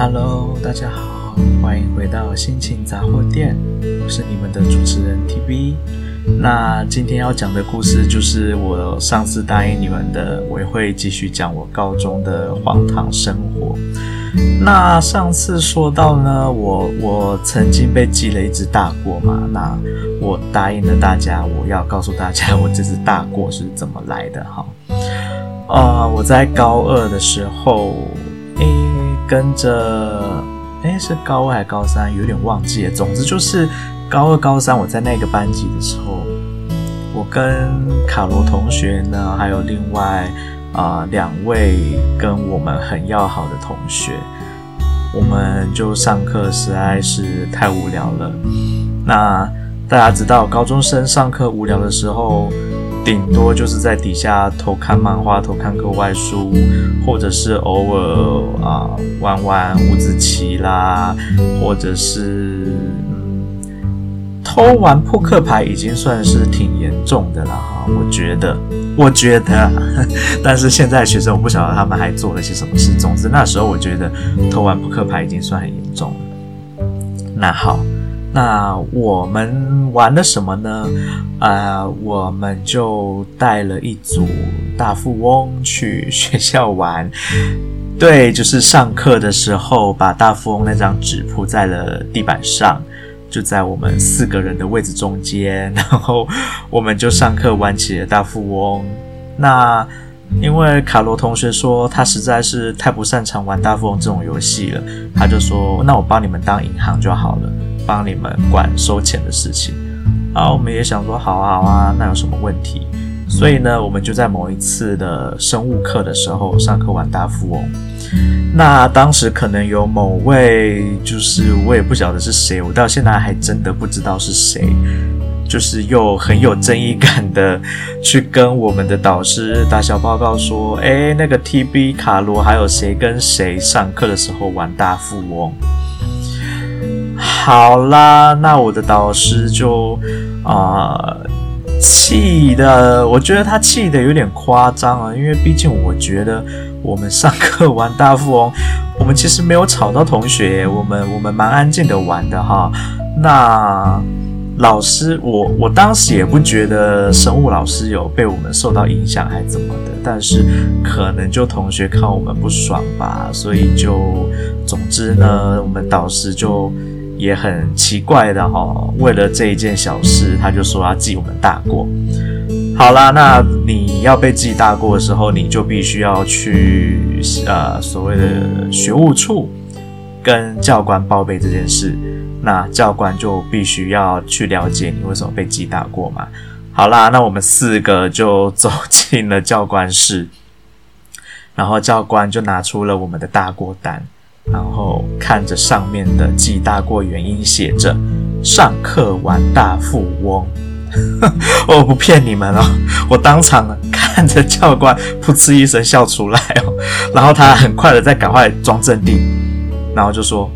Hello，大家好，欢迎回到心情杂货店，我是你们的主持人 TV。那今天要讲的故事就是我上次答应你们的，我也会继续讲我高中的荒唐生活。那上次说到呢，我我曾经被记了一只大过嘛，那我答应了大家，我要告诉大家我这只大过是怎么来的哈。啊、我在高二的时候，诶。跟着，诶，是高二还是高三？有点忘记了。总之就是高二、高三，我在那个班级的时候，我跟卡罗同学呢，还有另外啊、两位跟我们很要好的同学，我们就上课实在是太无聊了。那大家知道，高中生上课无聊的时候。顶多就是在底下偷看漫画、偷看课外书，或者是偶尔啊玩玩五子棋啦，或者是嗯偷玩扑克牌，已经算是挺严重的了哈。我觉得，我觉得，但是现在学生我不晓得他们还做了些什么事。总之那时候我觉得偷玩扑克牌已经算很严重了。那好。那我们玩了什么呢？呃，我们就带了一组大富翁去学校玩。对，就是上课的时候把大富翁那张纸铺在了地板上，就在我们四个人的位置中间，然后我们就上课玩起了大富翁。那因为卡罗同学说他实在是太不擅长玩大富翁这种游戏了，他就说：“那我帮你们当银行就好了。”帮你们管收钱的事情，啊，我们也想说好啊好啊，那有什么问题？所以呢，我们就在某一次的生物课的时候上课玩大富翁。那当时可能有某位，就是我也不晓得是谁，我到现在还真的不知道是谁，就是又很有正义感的去跟我们的导师打小报告说，诶，那个 TB 卡罗还有谁跟谁上课的时候玩大富翁。好啦，那我的导师就啊气的，我觉得他气的有点夸张啊，因为毕竟我觉得我们上课玩大富翁，我们其实没有吵到同学，我们我们蛮安静的玩的哈。那老师，我我当时也不觉得生物老师有被我们受到影响还怎么的，但是可能就同学看我们不爽吧，所以就总之呢，我们导师就。也很奇怪的哈、哦，为了这一件小事，他就说要记我们大过。好啦，那你要被记大过的时候，你就必须要去呃所谓的学务处跟教官报备这件事。那教官就必须要去了解你为什么被记大过嘛。好啦，那我们四个就走进了教官室，然后教官就拿出了我们的大过单。然后看着上面的记大过原因，写着“上课玩大富翁”，我不骗你们哦，我当场看着教官噗嗤一声笑出来哦，然后他很快的再赶快装镇定，然后就说：“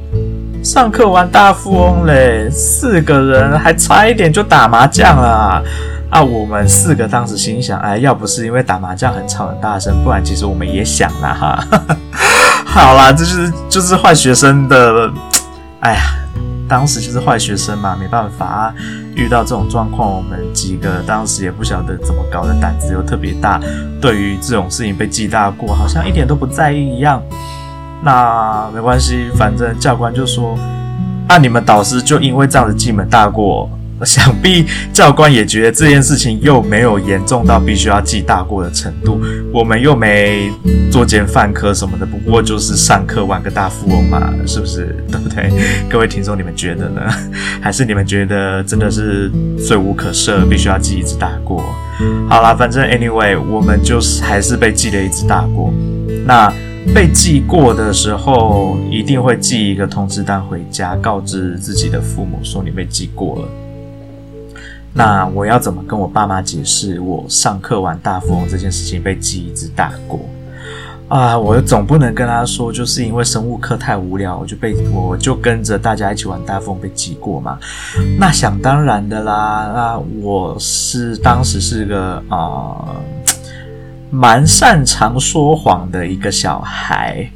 上课玩大富翁嘞，四个人还差一点就打麻将了啊！”啊，我们四个当时心想：“哎，要不是因为打麻将很吵很大声，不然其实我们也想了哈。”好啦，这就是就是坏学生的，哎呀，当时就是坏学生嘛，没办法啊，遇到这种状况，我们几个当时也不晓得怎么搞的，胆子又特别大，对于这种事情被记大过，好像一点都不在意一样。那没关系，反正教官就说，那、啊、你们导师就因为这样子记门大过。想必教官也觉得这件事情又没有严重到必须要记大过的程度，我们又没作奸犯科什么的，不过就是上课玩个大富翁嘛，是不是？对不对？各位听众，你们觉得呢？还是你们觉得真的是罪无可赦，必须要记一次大过？好啦，反正 anyway，我们就是还是被记了一次大过。那被记过的时候，一定会寄一个通知单回家，告知自己的父母说你被记过了。那我要怎么跟我爸妈解释我上课玩大富翁这件事情被记一支大过啊？我总不能跟他说，就是因为生物课太无聊，我就被我就跟着大家一起玩大富翁被记过嘛？那想当然的啦。那我是当时是个啊蛮擅长说谎的一个小孩，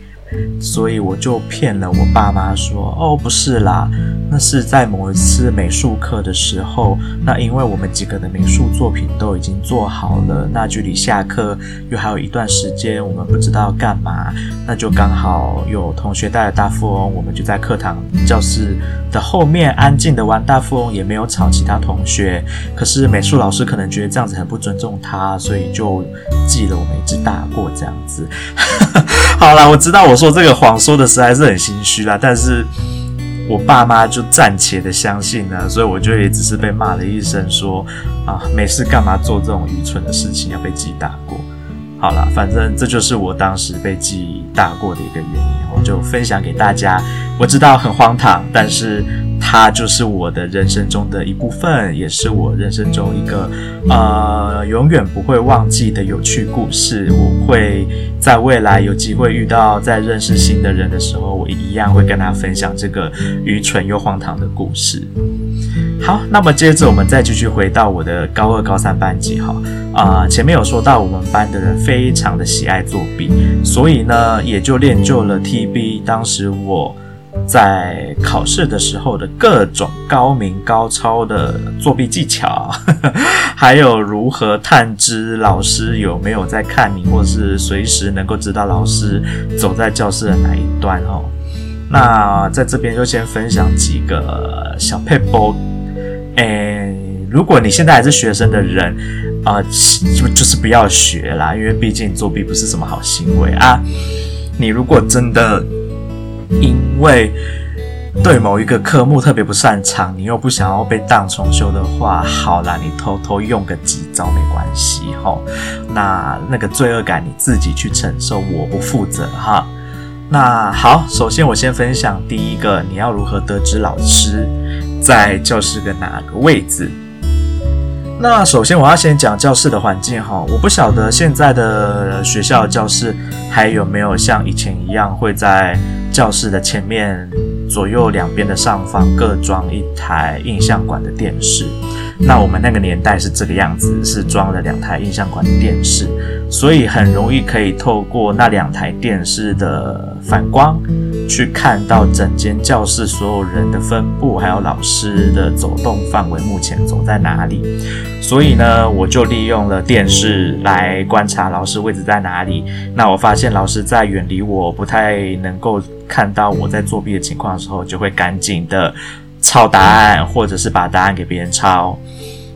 所以我就骗了我爸妈说，哦，不是啦，那是在某一次美术课的时候，那因为我们几个的美术作品都已经做好了，那距离下课又还有一段时间，我们不知道干嘛，那就刚好有同学带了大富翁，我们就在课堂教室的后面安静的玩大富翁，也没有吵其他同学。可是美术老师可能觉得这样子很不尊重他，所以就记了我们一支大过这样子。好了，我知道我说这个谎说的实在是很心虚啦，但是我爸妈就暂且的相信了，所以我就也只是被骂了一声说啊，没事干嘛做这种愚蠢的事情，要被记大过。好啦，反正这就是我当时被记大过的一个原因，我就分享给大家。我知道很荒唐，但是。它就是我的人生中的一部分，也是我人生中一个呃永远不会忘记的有趣故事。我会在未来有机会遇到，在认识新的人的时候，我一样会跟他分享这个愚蠢又荒唐的故事。好，那么接着我们再继续回到我的高二、高三班级哈啊、前面有说到我们班的人非常的喜爱作弊，所以呢也就练就了 TB。当时我。在考试的时候的各种高明高超的作弊技巧，还有如何探知老师有没有在看你，或是随时能够知道老师走在教室的哪一端哦。那在这边就先分享几个小撇步。诶，如果你现在还是学生的人啊，就就是不要学啦，因为毕竟作弊不是什么好行为啊。你如果真的因为对某一个科目特别不擅长，你又不想要被当重修的话，好啦，你偷偷用个几招没关系吼。那那个罪恶感你自己去承受，我不负责哈。那好，首先我先分享第一个，你要如何得知老师在教室的哪个位置？那首先我要先讲教室的环境哈，我不晓得现在的学校教室还有没有像以前一样会在。教室的前面、左右两边的上方各装一台印象馆的电视。那我们那个年代是这个样子，是装了两台印象馆的电视，所以很容易可以透过那两台电视的反光，去看到整间教室所有人的分布，还有老师的走动范围，目前走在哪里。所以呢，我就利用了电视来观察老师位置在哪里。那我发现老师在远离我不太能够看到我在作弊的情况的时候，就会赶紧的。抄答案，或者是把答案给别人抄。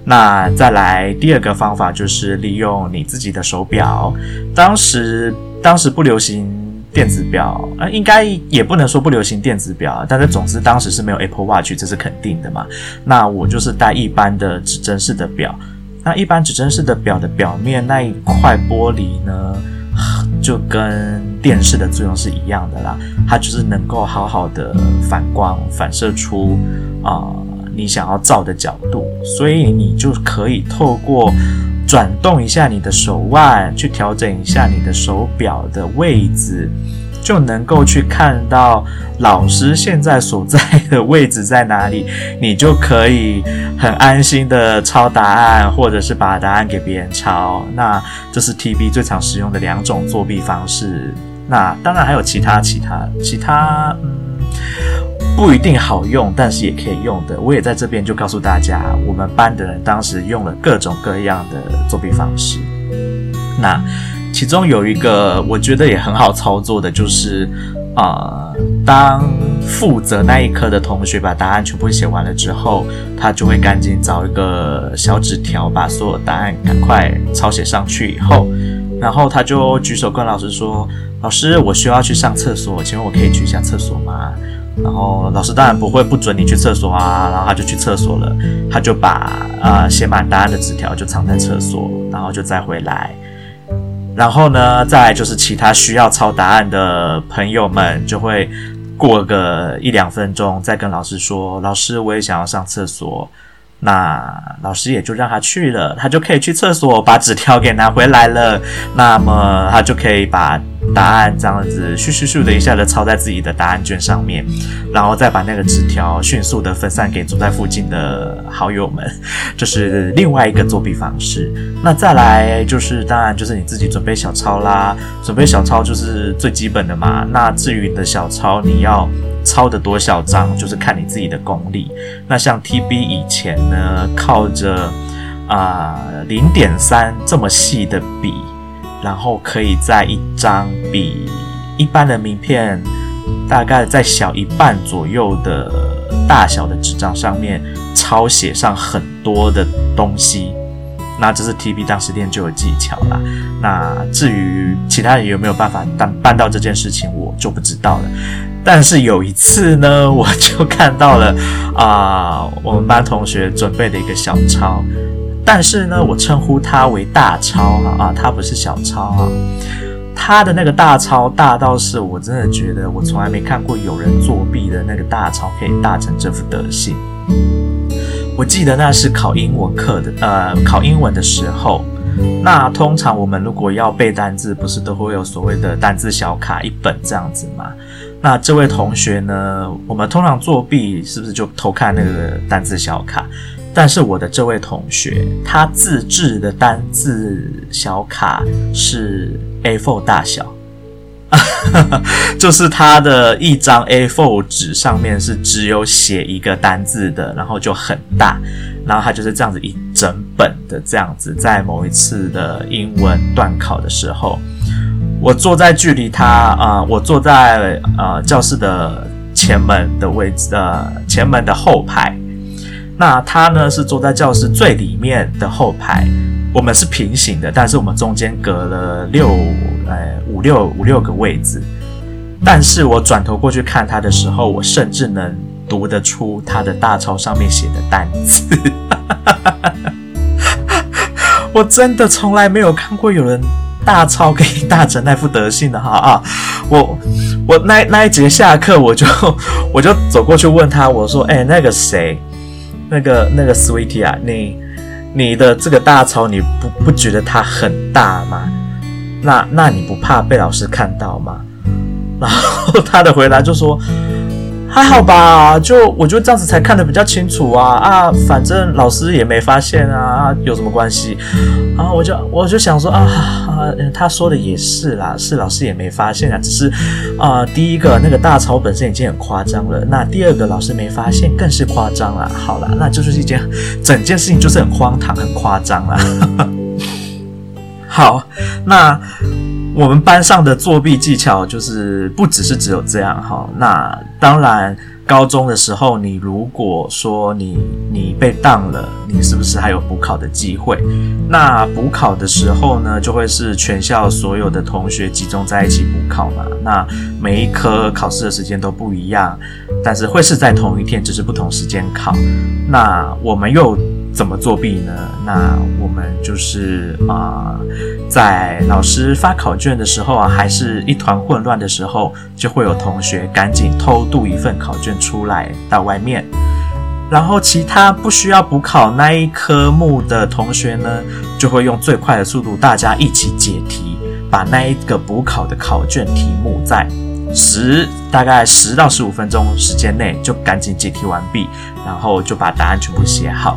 那再来第二个方法就是利用你自己的手表。当时当时不流行电子表，呃，应该也不能说不流行电子表，但是总之当时是没有 Apple Watch，这是肯定的嘛。那我就是戴一般的指针式的表。那一般指针式的表的表面那一块玻璃呢，就跟电视的作用是一样的啦，它就是能够好好的反光，反射出啊、你想要照的角度，所以你就可以透过转动一下你的手腕，去调整一下你的手表的位置。就能够去看到老师现在所在的位置在哪里，你就可以很安心的抄答案，或者是把答案给别人抄。那这是 TB 最常使用的两种作弊方式。那当然还有其他、其他、其他，不一定好用，但是也可以用的。我也在这边就告诉大家，我们班的人当时用了各种各样的作弊方式。那。其中有一个我觉得也很好操作的，就是啊、呃，当负责那一科的同学把答案全部写完了之后，他就会赶紧找一个小纸条，把所有答案赶快抄写上去。以后，然后他就举手跟老师说：“老师，我需要去上厕所，请问我可以去一下厕所吗？”然后老师当然不会不准你去厕所啊，然后他就去厕所了，他就把啊、呃、写满答案的纸条就藏在厕所，然后就再回来。然后呢，再就是其他需要抄答案的朋友们，就会过个一两分钟，再跟老师说：“老师，我也想要上厕所。”那老师也就让他去了，他就可以去厕所把纸条给拿回来了。那么他就可以把答案这样子咻咻咻的一下子抄在自己的答案卷上面，然后再把那个纸条迅速的分散给住在附近的好友们。这是另外一个作弊方式。那再来就是，当然就是你自己准备小抄啦，准备小抄就是最基本的嘛。那至于你的小抄，你要。抄的多小张，就是看你自己的功力。那像 TB 以前呢，靠着啊零点三这么细的笔，然后可以在一张比一般的名片大概再小一半左右的大小的纸张上面抄写上很多的东西。那这是 TB 当时练就的技巧啦。那至于其他人有没有办法办办到这件事情，我就不知道了。但是有一次呢，我就看到了啊、我们班同学准备的一个小抄，但是呢，我称呼他为大抄啊，他不是小抄啊，他的那个大抄大到是我真的觉得我从来没看过有人作弊的那个大抄可以大成这副德行。我记得那是考英文课的，呃，考英文的时候，那通常我们如果要背单字，不是都会有所谓的单字小卡一本这样子吗？那这位同学呢？我们通常作弊是不是就偷看那个单字小卡？但是我的这位同学，他自制的单字小卡是 A4 大小，就是他的一张 A4 纸上面是只有写一个单字的，然后就很大，然后他就是这样子一整本的这样子，在某一次的英文段考的时候。我坐在距离他啊、我坐在呃教室的前门的位置，呃前门的后排。那他呢是坐在教室最里面的后排，我们是平行的，但是我们中间隔了六呃五六五六个位置。但是我转头过去看他的时候，我甚至能读得出他的大抄上面写的单词。我真的从来没有看过有人。大抄可以大成那副德行的哈啊！我我那那一节下课，我就我就走过去问他，我说：“哎、那个谁，那个那个 Sweetie 啊，你你的这个大抄，你不不觉得它很大吗？那那你不怕被老师看到吗？”然后他的回答就说。还好吧，就我觉得这样子才看得比较清楚啊啊，反正老师也没发现啊，有什么关系？啊，我就我就想说啊啊，他说的也是啦，是老师也没发现啊，只是啊，第一个那个大抄本身已经很夸张了，那第二个老师没发现更是夸张了。好了，那就是一件整件事情就是很荒唐、很夸张了。好，那。我们班上的作弊技巧就是不只是只有这样哈，那当然高中的时候，你如果说你你被当了，你是不是还有补考的机会？那补考的时候呢，就会是全校所有的同学集中在一起补考嘛。那每一科考试的时间都不一样，但是会是在同一天，只是不同时间考。那我们又。怎么作弊呢？那我们就是啊、在老师发考卷的时候啊，还是一团混乱的时候，就会有同学赶紧偷渡一份考卷出来到外面，然后其他不需要补考那一科目的同学呢，就会用最快的速度，大家一起解题，把那一个补考的考卷题目在十大概十到十五分钟时间内就赶紧解题完毕，然后就把答案全部写好。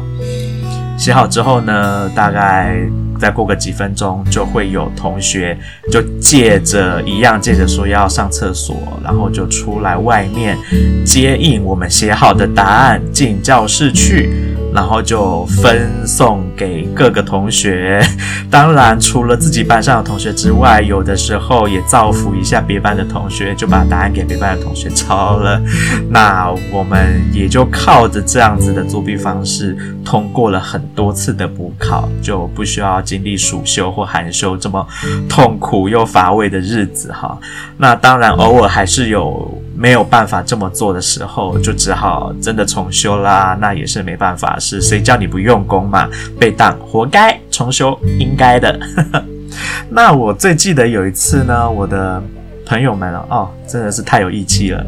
写好之后呢，大概再过个几分钟，就会有同学就借着一样借着说要上厕所，然后就出来外面接应我们写好的答案进教室去。然后就分送给各个同学，当然除了自己班上的同学之外，有的时候也造福一下别班的同学，就把答案给别班的同学抄了。那我们也就靠着这样子的作弊方式，通过了很多次的补考，就不需要经历暑修或寒修这么痛苦又乏味的日子哈。那当然偶尔还是有。没有办法这么做的时候，就只好真的重修啦。那也是没办法，是谁叫你不用功嘛？被当活该，重修应该的。那我最记得有一次呢，我的朋友们哦，真的是太有义气了。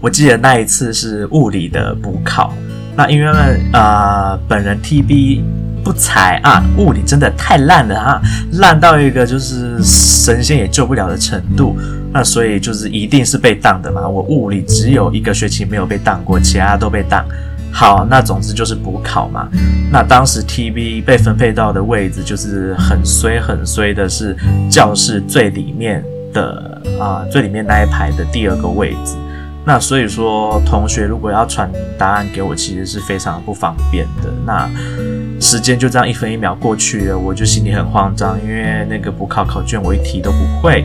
我记得那一次是物理的补考，那因为呢，呃，本人 TB 不才啊，物理真的太烂了啊，烂到一个就是神仙也救不了的程度。那所以就是一定是被当的嘛。我物理只有一个学期没有被当过，其他都被当。好，那总之就是补考嘛。那当时 TV 被分配到的位置就是很衰很衰的，是教室最里面的啊，最里面那一排的第二个位置。那所以说，同学如果要传答案给我，其实是非常不方便的。那时间就这样一分一秒过去了，我就心里很慌张，因为那个补考考卷我一题都不会。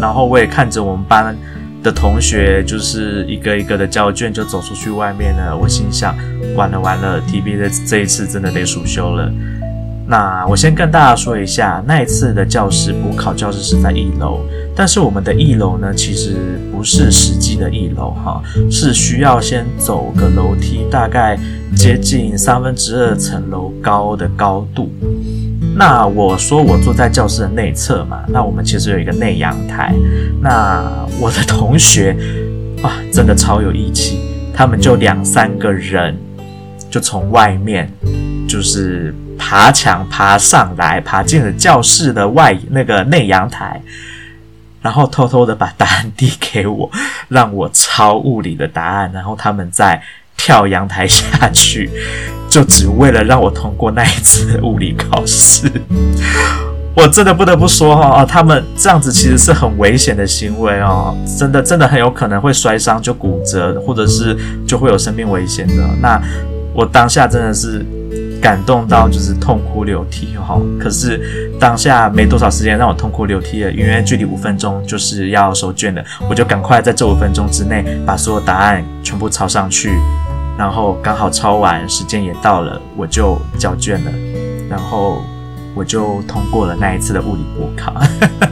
然后我也看着我们班的同学，就是一个一个的交卷就走出去外面了。我心想，完了完了，TB 的这一次真的得暑修了。那我先跟大家说一下，那一次的教室补考教室是在一楼，但是我们的一楼呢，其实不是实际的一楼哈，是需要先走个楼梯，大概接近三分之二层楼高的高度。那我说我坐在教室的内侧嘛，那我们其实有一个内阳台。那我的同学哇，真的超有义气，他们就两三个人，就从外面就是。爬墙爬上来，爬进了教室的外那个内阳台，然后偷偷的把答案递给我，让我抄物理的答案，然后他们再跳阳台下去，就只为了让我通过那一次物理考试。我真的不得不说哈，他们这样子其实是很危险的行为哦，真的真的很有可能会摔伤，就骨折，或者是就会有生命危险的。那我当下真的是。感动到就是痛哭流涕哈，可是当下没多少时间让我痛哭流涕了，因为距离五分钟就是要收卷了，我就赶快在这五分钟之内把所有答案全部抄上去，然后刚好抄完，时间也到了，我就交卷了，然后。我就通过了那一次的物理补考，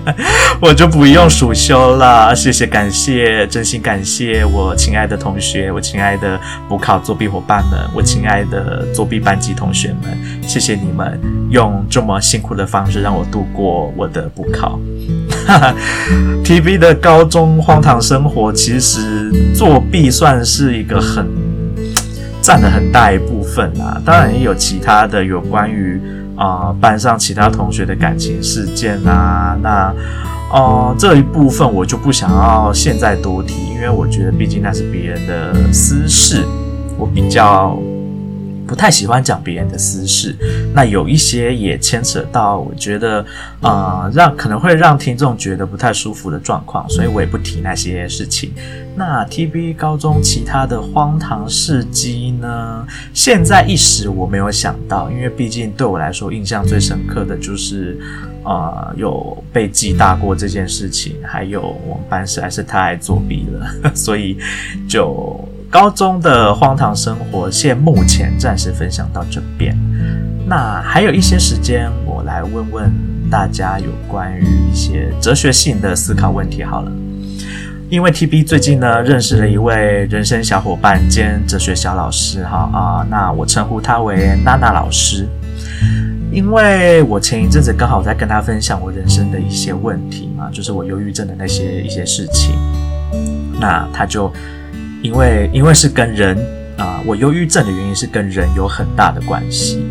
我就不用暑修了。谢谢，感谢，真心感谢我亲爱的同学，我亲爱的补考作弊伙伴们，我亲爱的作弊班级同学们，谢谢你们用这么辛苦的方式让我度过我的补考。TV 的高中荒唐生活，其实作弊算是一个很占了很大一部分啊，当然也有其他的有关于。啊、班上其他同学的感情事件啊，那，哦、这一部分我就不想要现在多提，因为我觉得毕竟那是别人的私事，我比较不太喜欢讲别人的私事。那有一些也牵扯到，我觉得，啊、让可能会让听众觉得不太舒服的状况，所以我也不提那些事情。那 TB 高中其他的荒唐事迹呢？现在一时我没有想到，因为毕竟对我来说印象最深刻的就是，呃，有被记大过这件事情，还有我们班实在是太爱作弊了，所以就高中的荒唐生活，现目前暂时分享到这边。那还有一些时间，我来问问大家有关于一些哲学性的思考问题好了。因为 TB 最近呢认识了一位人生小伙伴兼哲学小老师哈啊，那我称呼他为娜娜老师。因为我前一阵子刚好在跟他分享我人生的一些问题嘛，就是我忧郁症的那些一些事情。那他就因为因为是跟人啊，我忧郁症的原因是跟人有很大的关系。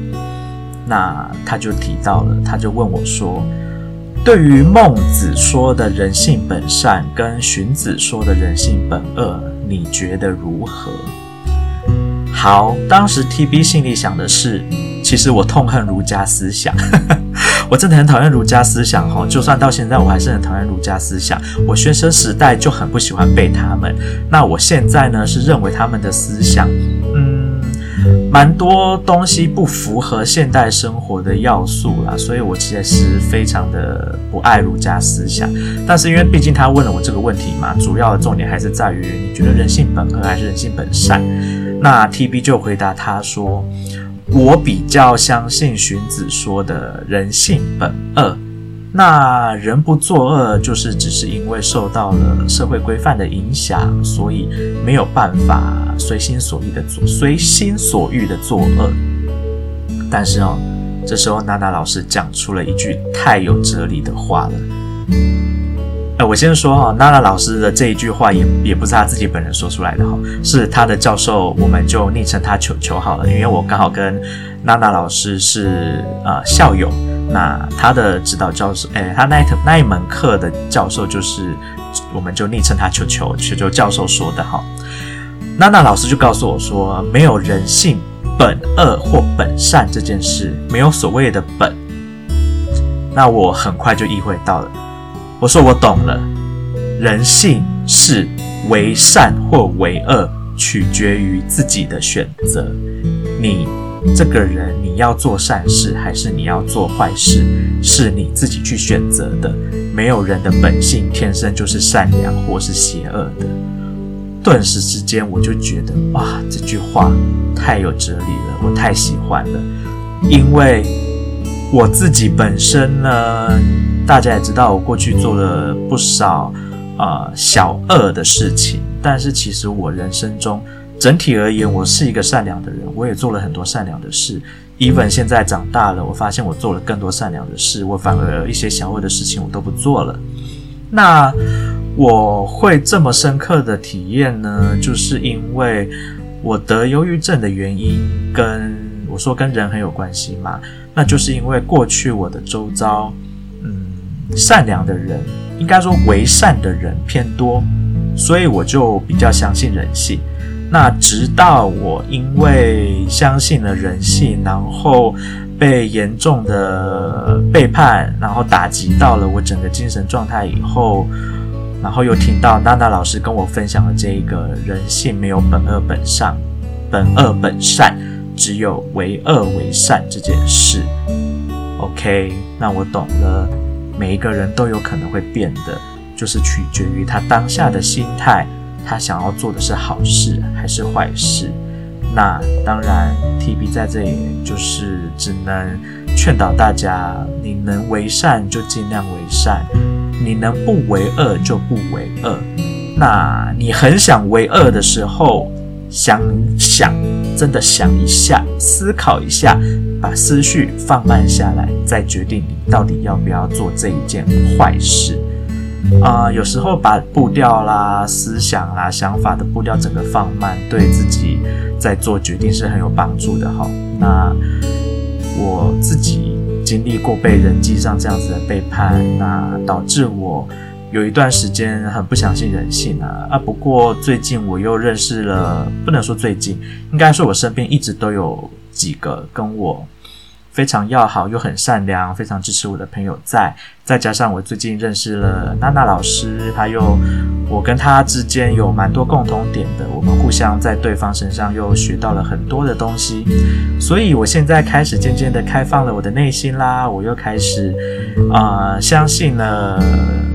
那他就提到了，他就问我说。对于孟子说的人性本善，跟荀子说的人性本恶，你觉得如何？好，当时 TB 心里想的是，其实我痛恨儒家思想，我真的很讨厌儒家思想哈，就算到现在我还是很讨厌儒家思想。我学生时代就很不喜欢背他们，那我现在呢是认为他们的思想，嗯。蛮多东西不符合现代生活的要素啦，所以我其实是非常的不爱儒家思想。但是因为毕竟他问了我这个问题嘛，主要的重点还是在于你觉得人性本恶还是人性本善？那 TB 就回答他说：“我比较相信荀子说的人性本恶。”那人不作恶，就是只是因为受到了社会规范的影响，所以没有办法随心所欲的做，随心所欲的作恶。但是哦，这时候娜娜老师讲出了一句太有哲理的话了。呃，我先说哈，娜娜老师的这一句话也也不是她自己本人说出来的哈，是她的教授，我们就昵称他球球好了，因为我刚好跟娜娜老师是呃校友，那他的指导教授，诶，他那一那一门课的教授就是，我们就昵称他球球球球教授说的哈。娜娜老师就告诉我说，没有人性本恶或本善这件事，没有所谓的本。那我很快就意会到了。我说我懂了，人性是为善或为恶，取决于自己的选择。你这个人，你要做善事还是你要做坏事，是你自己去选择的。没有人的本性天生就是善良或是邪恶的。顿时之间，我就觉得哇，这句话太有哲理了，我太喜欢了，因为我自己本身呢。大家也知道，我过去做了不少啊、呃、小恶的事情，但是其实我人生中整体而言，我是一个善良的人，我也做了很多善良的事。even 现在长大了，我发现我做了更多善良的事，我反而一些小恶的事情我都不做了。那我会这么深刻的体验呢，就是因为我得忧郁症的原因，跟我说跟人很有关系嘛，那就是因为过去我的周遭。善良的人，应该说为善的人偏多，所以我就比较相信人性。那直到我因为相信了人性，然后被严重的背叛，然后打击到了我整个精神状态以后，然后又听到娜娜老师跟我分享了这一个人性没有本恶本善，本恶本善，只有为恶为善这件事。OK，那我懂了。每一个人都有可能会变的，就是取决于他当下的心态，他想要做的是好事还是坏事。那当然，TB 在这里就是只能劝导大家：你能为善就尽量为善，你能不为恶就不为恶。那你很想为恶的时候，想想，真的想一下，思考一下。把思绪放慢下来，再决定你到底要不要做这一件坏事。啊、有时候把步调啦、思想啦、想法的步调整个放慢，对自己在做决定是很有帮助的哈。那我自己经历过被人际上这样子的背叛，那导致我有一段时间很不相信人性啊。啊，不过最近我又认识了，不能说最近，应该说我身边一直都有几个跟我。非常要好又很善良、非常支持我的朋友在，再加上我最近认识了娜娜老师，还有我跟她之间有蛮多共同点的，我们互相在对方身上又学到了很多的东西，所以我现在开始渐渐的开放了我的内心啦，我又开始啊、相信了，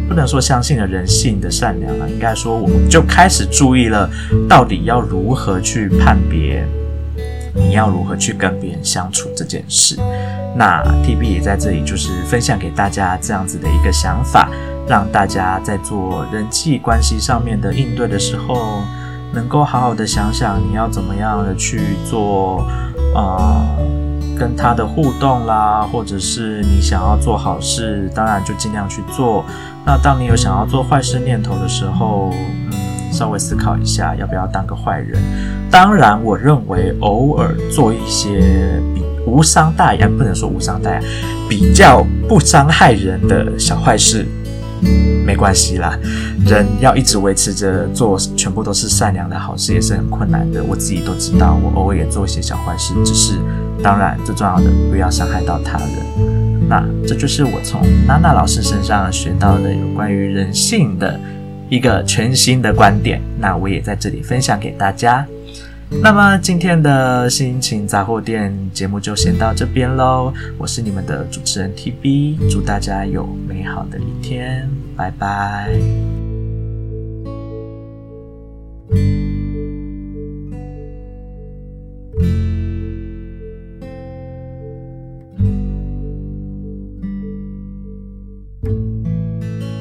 不能说相信了人性的善良了，应该说我们就开始注意了，到底要如何去判别。你要如何去跟别人相处这件事？那 TB 也在这里就是分享给大家这样子的一个想法，让大家在做人际关系上面的应对的时候，能够好好的想想你要怎么样的去做，呃，跟他的互动啦，或者是你想要做好事，当然就尽量去做。那当你有想要做坏事念头的时候，嗯。稍微思考一下，要不要当个坏人？当然，我认为偶尔做一些比无伤大雅，不能说无伤大雅，比较不伤害人的小坏事，没关系啦。人要一直维持着做全部都是善良的好事，也是很困难的。我自己都知道，我偶尔也做一些小坏事，只是当然最重要的，不要伤害到他人。那这就是我从娜娜老师身上学到的有关于人性的。一个全新的观点，那我也在这里分享给大家。那么今天的心情杂货店节目就先到这边喽。我是你们的主持人 TB，祝大家有美好的一天，拜拜。Thank you.